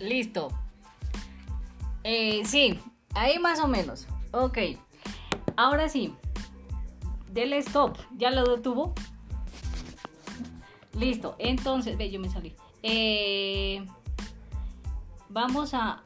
Listo. Eh, sí, ahí más o menos. Ok. Ahora sí. Dele stop. ¿Ya lo detuvo? Listo. Entonces, ve, yo me salí. Eh, vamos a